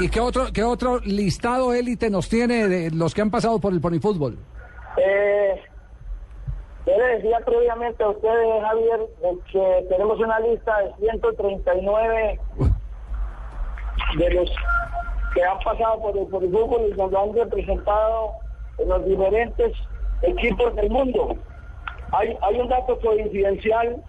¿Y qué otro, qué otro listado élite nos tiene de los que han pasado por el ponifútbol? Eh, yo le decía previamente a ustedes, Javier, que tenemos una lista de 139 de los que han pasado por el, por y nos han representado en los diferentes equipos del mundo. Hay, hay un dato coincidencial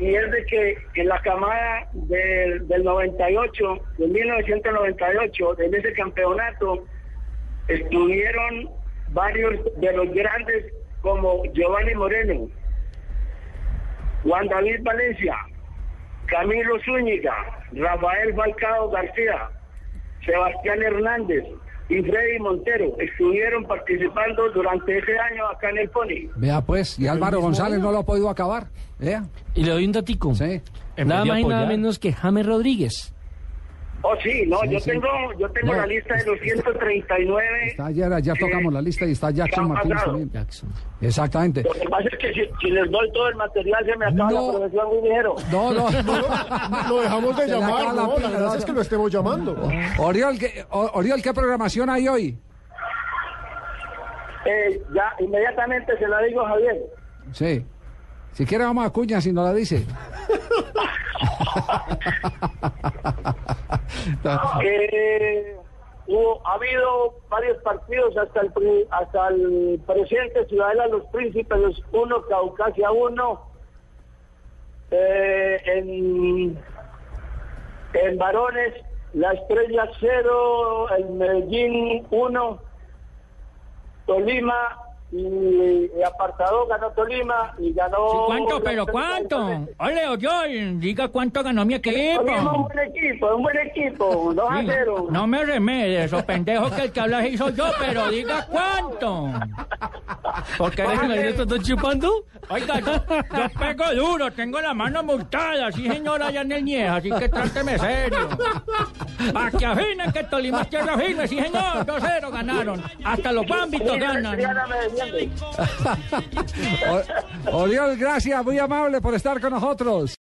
y es de que en la camada del, del 98, de 1998, en ese campeonato, estuvieron varios de los grandes como Giovanni Moreno, Juan David Valencia, Camilo Zúñiga, Rafael Falcao García, Sebastián Hernández y Freddy Montero estuvieron participando durante ese año acá en el Pony. Vea pues, y Álvaro González no lo ha podido acabar. Vea. Y le doy un datico. Sí. Nada más y nada menos que James Rodríguez. Oh, sí, no, Sí, yo sí. tengo, yo tengo No, la lista de los 139. Está, ya, ya tocamos la lista y está Jackson Martínez también. Jackson. Exactamente. Lo que pasa es que si, si les doy todo el material se me acaba No. la profesión muy ligero. No, no. Lo dejamos de Se llamar, la ¿no? pila, La verdad no, es que no. lo estemos llamando. Oriol, ¿qué, Oriol, ¿qué programación hay hoy? Eh, ya, inmediatamente se la digo a Javier. Sí. Si quiere vamos a Cuña si no la dice. Hubo, ha habido varios partidos hasta el, hasta el presente, Ciudadela Los Príncipes 1, Caucasia 1, eh, en, en varones, La Estrella 0, el Medellín 1, Tolima y, apartado ganó Tolima y ganó... ¿Cuánto, pero cuánto? Ole, Oyol, diga cuánto ganó mi equipo. Tolima un buen equipo, un buen equipo, 2 a Sí, 0. No me remedes, esos pendejos que el que habla soy yo, pero diga cuánto. ¿Por qué me están chupando? Oiga, yo, yo pego duro, tengo la mano multada, sí señora, allá en el Nieja, así que tráteme serio. Para que afinen que Tolima es tierra firme, sí señor, 2-0 ganaron. Hasta los ámbitos ganan. Triana me defiende. O- Oriol, gracias, muy amable por estar con nosotros.